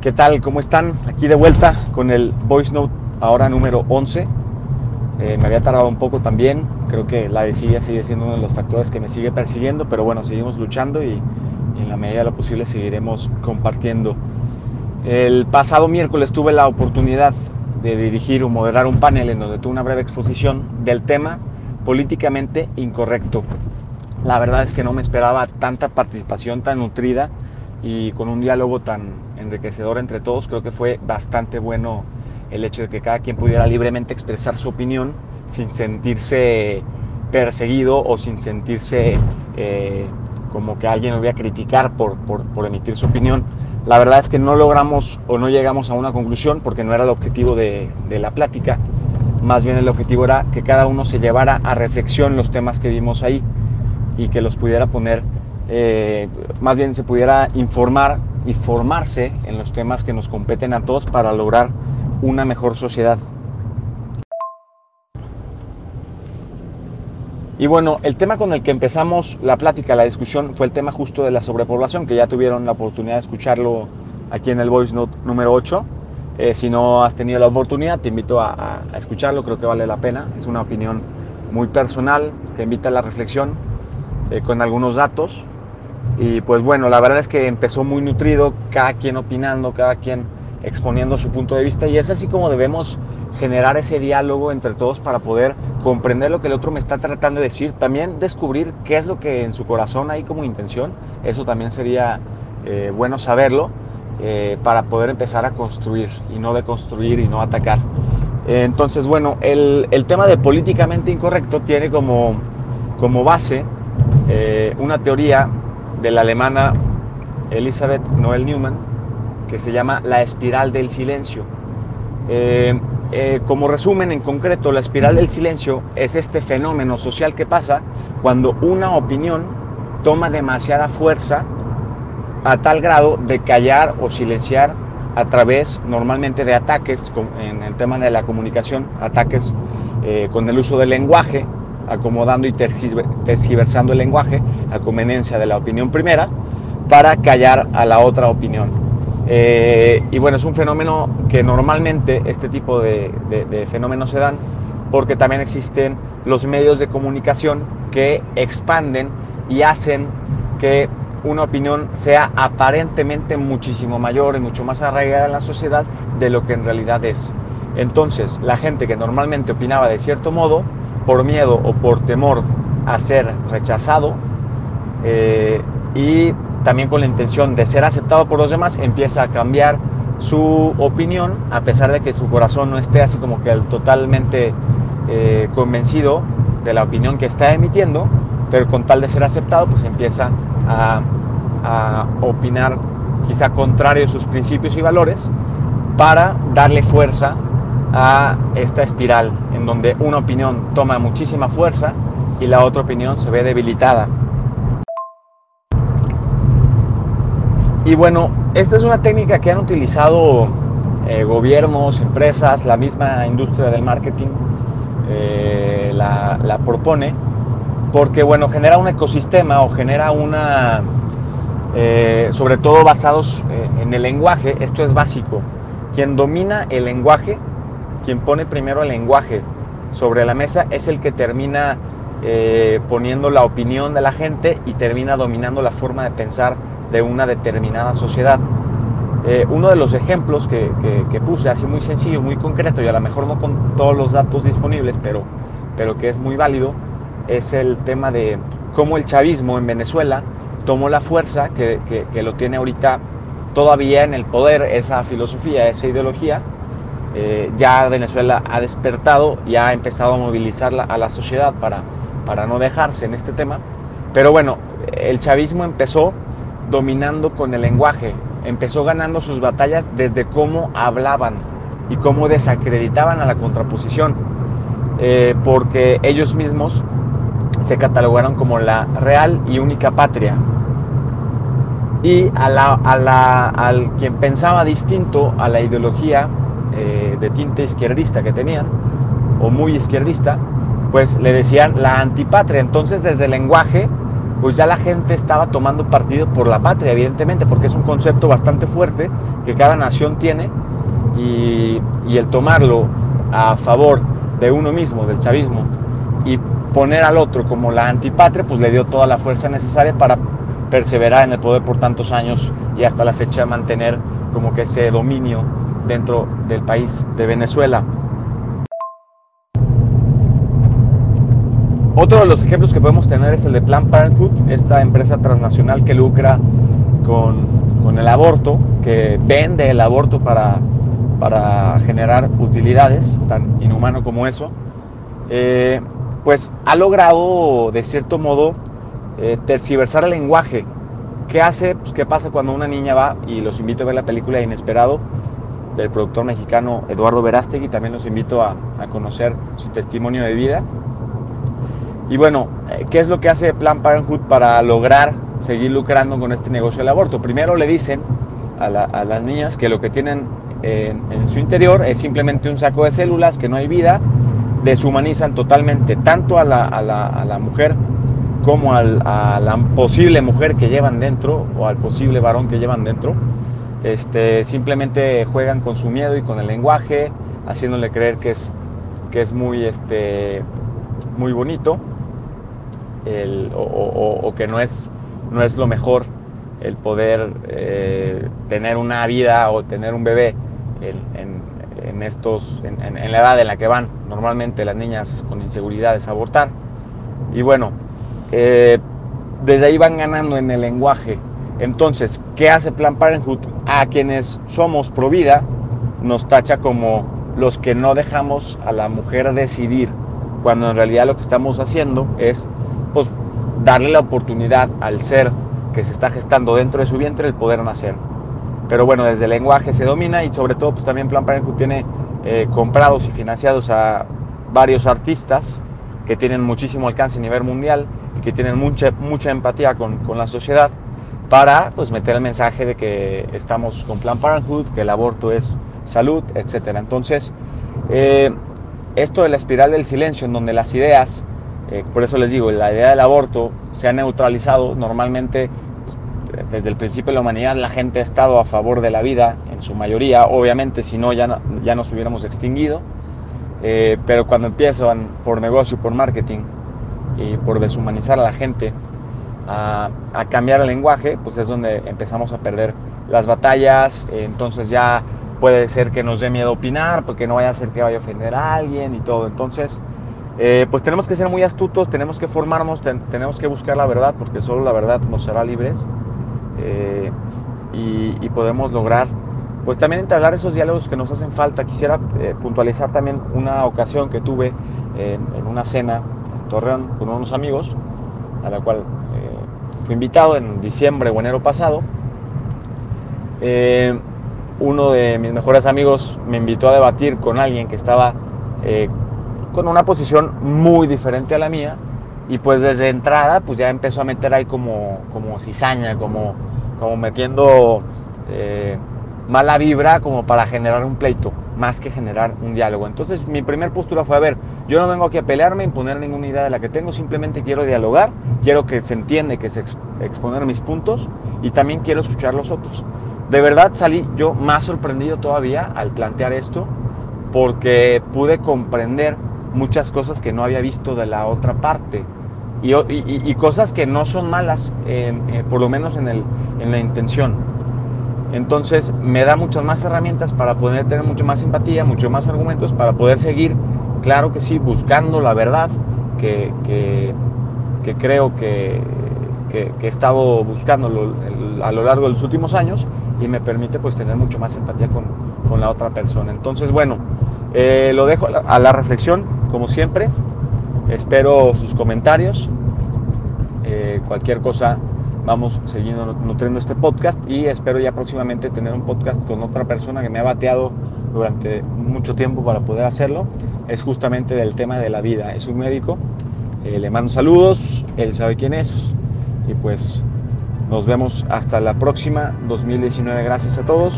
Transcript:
¿qué tal? ¿Cómo están? Aquí de vuelta con el Voice Note ahora número 11. Eh, me había tardado un poco también, creo que la desidia sigue siendo uno de los factores que me sigue persiguiendo, pero bueno, seguimos luchando y, y en la medida de lo posible seguiremos compartiendo. El pasado miércoles tuve la oportunidad de dirigir o moderar un panel en donde tuve una breve exposición del tema políticamente incorrecto. La verdad es que no me esperaba tanta participación tan nutrida y con un diálogo tan enriquecedor entre todos. Creo que fue bastante bueno el hecho de que cada quien pudiera libremente expresar su opinión sin sentirse perseguido o sin sentirse eh, como que alguien lo voy a criticar por, por, por, emitir su opinión. La verdad es que no logramos o no llegamos a una conclusión porque no era el objetivo de, la plática. Más bien el objetivo era que cada uno se llevara a reflexión los temas que vimos ahí y que los pudiera poner, eh, más bien se pudiera informar y formarse en los temas que nos competen a todos para lograr una mejor sociedad. Y bueno, el tema con el que empezamos la plática, la discusión, fue el tema justo de la sobrepoblación, que ya tuvieron la oportunidad de escucharlo aquí en el Voice Note número 8. Eh, si no has tenido la oportunidad, te invito a, escucharlo, creo que vale la pena. Es una opinión muy personal que invita a la reflexión eh, con algunos datos. Y pues bueno, la verdad es que empezó muy nutrido, cada quien opinando, cada quien exponiendo su punto de vista y es así como debemos generar ese diálogo entre todos para poder comprender lo que el otro me está tratando de decir, también descubrir qué es lo que en su corazón hay como intención, eso también sería eh, bueno saberlo eh, para poder empezar a construir y no deconstruir y no atacar. Entonces, bueno, el, el, tema de políticamente incorrecto tiene como, como base eh, una teoría de la alemana Elisabeth Noel Newman que se llama la espiral del silencio. Eh, eh, como resumen en concreto, la espiral del silencio es este fenómeno social que pasa cuando una opinión toma demasiada fuerza a tal grado de callar o silenciar a través normalmente de ataques en el tema de la comunicación, ataques eh, con el uso del lenguaje, acomodando y tergiversando el lenguaje a conveniencia de la opinión primera para callar a la otra opinión. Eh, y bueno, es un fenómeno que normalmente este tipo de, de, de, fenómenos se dan porque también existen los medios de comunicación que expanden y hacen que una opinión sea aparentemente muchísimo mayor y mucho más arraigada en la sociedad de lo que en realidad es. Entonces, la gente que normalmente opinaba de cierto modo, por miedo o por temor a ser rechazado eh, y también con la intención de ser aceptado por los demás, empieza a cambiar su opinión a pesar de que su corazón no esté así como que totalmente eh, convencido de la opinión que está emitiendo, pero con tal de ser aceptado, pues empieza a, a opinar quizá contrario a sus principios y valores para darle fuerza a esta espiral en donde una opinión toma muchísima fuerza y la otra opinión se ve debilitada. Y bueno, esta es una técnica que han utilizado eh, gobiernos, empresas, la misma industria del marketing eh, la, la, propone, porque bueno, genera un ecosistema o genera una, eh, sobre todo basados en el lenguaje, esto es básico, quien domina el lenguaje quien pone primero el lenguaje sobre la mesa es el que termina eh, poniendo la opinión de la gente y termina dominando la forma de pensar de una determinada sociedad. Eh, uno de los ejemplos que, que, puse, así muy sencillo, muy concreto, y a lo mejor no con todos los datos disponibles, pero, pero que es muy válido, es el tema de cómo el chavismo en Venezuela tomó la fuerza que, que lo tiene ahorita todavía en el poder, esa filosofía, esa ideología, eh, ya Venezuela ha despertado y ha empezado a movilizar a la sociedad para, para no dejarse en este tema. Pero bueno, el chavismo empezó dominando con el lenguaje, empezó ganando sus batallas desde cómo hablaban y cómo desacreditaban a la contraposición, eh, porque ellos mismos se catalogaron como la real y única patria. Y a la, a la, al quien pensaba distinto a la ideología eh, de tinte izquierdista que tenían, o muy izquierdista, pues le decían la antipatria. Entonces desde el lenguaje, pues ya la gente estaba tomando partido por la patria, evidentemente, porque es un concepto bastante fuerte que cada nación tiene y, y el tomarlo a favor de uno mismo, del chavismo, y poner al otro como la antipatria, pues le dio toda la fuerza necesaria para perseverar en el poder por tantos años y hasta la fecha mantener como que ese dominio dentro del país de Venezuela. Otro de los ejemplos que podemos tener es el de Planned Parenthood, esta empresa transnacional que lucra con, con el aborto, que vende el aborto para, para generar utilidades, tan inhumano como eso, eh, pues ha logrado de cierto modo eh, terciversar el lenguaje. ¿Qué hace? Pues, ¿Qué pasa cuando una niña va? Y los invito a ver la película Inesperado del productor mexicano Eduardo Verástegui. También los invito a, a conocer su testimonio de vida. Y bueno, eh, ¿qué es lo que hace Plan Parenthood para lograr seguir lucrando con este negocio del aborto? Primero le dicen a, la, a las niñas que lo que tienen en, su interior es simplemente un saco de células, que no hay vida, deshumanizan totalmente tanto a la, a la, a la mujer como al, a la posible mujer que llevan dentro o al posible varón que llevan dentro. Este, simplemente juegan con su miedo y con el lenguaje, haciéndole creer que es, que es muy, este, muy bonito el, o, que no es, no es lo mejor el poder eh, tener una vida o tener un bebé en, en, estos, en, en, la edad en la que van normalmente las niñas con inseguridades a abortar. Y bueno, eh, desde ahí van ganando en el lenguaje. Entonces, ¿qué hace Plan Parenthood? A quienes somos pro vida, nos tacha como los que no dejamos a la mujer decidir, cuando en realidad lo que estamos haciendo es pues, darle la oportunidad al ser que se está gestando dentro de su vientre el poder nacer. Pero bueno, desde el lenguaje se domina y sobre todo pues también Plan Parenthood tiene eh, comprados y financiados a varios artistas que tienen muchísimo alcance a nivel mundial y que tienen mucha, mucha empatía con, con la sociedad para pues, meter el mensaje de que estamos con Plan Parenthood, que el aborto es salud, etc. Entonces, eh, esto de la espiral del silencio, en donde las ideas, eh, por eso les digo, la idea del aborto se ha neutralizado, normalmente pues, desde el principio de la humanidad la gente ha estado a favor de la vida, en su mayoría, obviamente si no ya, ya nos hubiéramos extinguido, eh, pero cuando empiezan por negocio, por marketing, y por deshumanizar a la gente, a, a, cambiar el lenguaje, pues es donde empezamos a perder las batallas, entonces ya puede ser que nos dé miedo opinar, porque no vaya a ser que vaya a ofender a alguien y todo, entonces eh, pues tenemos que ser muy astutos, tenemos que formarnos, ten, tenemos que buscar la verdad, porque solo la verdad nos hará libres eh, y, y, podemos lograr pues también entablar esos diálogos que nos hacen falta. Quisiera eh, puntualizar también una ocasión que tuve en, en una cena Torreón con unos amigos, a la cual fui invitado en diciembre o enero pasado. Eh, uno de mis mejores amigos me invitó a debatir con alguien que estaba eh, con una posición muy diferente a la mía y pues desde entrada pues ya empezó a meter ahí como, como cizaña, como, como metiendo eh, mala vibra como para generar un pleito más que generar un diálogo. Entonces mi primer postura fue, a ver, yo no vengo aquí a pelearme, imponer ninguna idea de la que tengo, simplemente quiero dialogar, quiero que se entiende, que se exponer mis puntos y también quiero escuchar los otros. De verdad salí yo más sorprendido todavía al plantear esto porque pude comprender muchas cosas que no había visto de la otra parte y, cosas que no son malas, eh, por lo menos en, el, en la intención. Entonces me da muchas más herramientas para poder tener mucho más simpatía, mucho más argumentos para poder seguir, claro que sí, buscando la verdad que, que, creo que, que, he estado buscando a lo largo de los últimos años y me permite pues tener mucho más empatía con, con la otra persona. Entonces, bueno, eh, lo dejo a la, a la, reflexión, como siempre. Espero sus comentarios. Eh, cualquier cosa vamos siguiendo nutriendo este podcast y espero ya próximamente tener un podcast con otra persona que me ha bateado durante mucho tiempo para poder hacerlo. Es justamente del tema de la vida. Es un médico. Eh, le mando saludos. Él sabe quién es. Y pues nos vemos hasta la próxima 2019. Gracias a todos.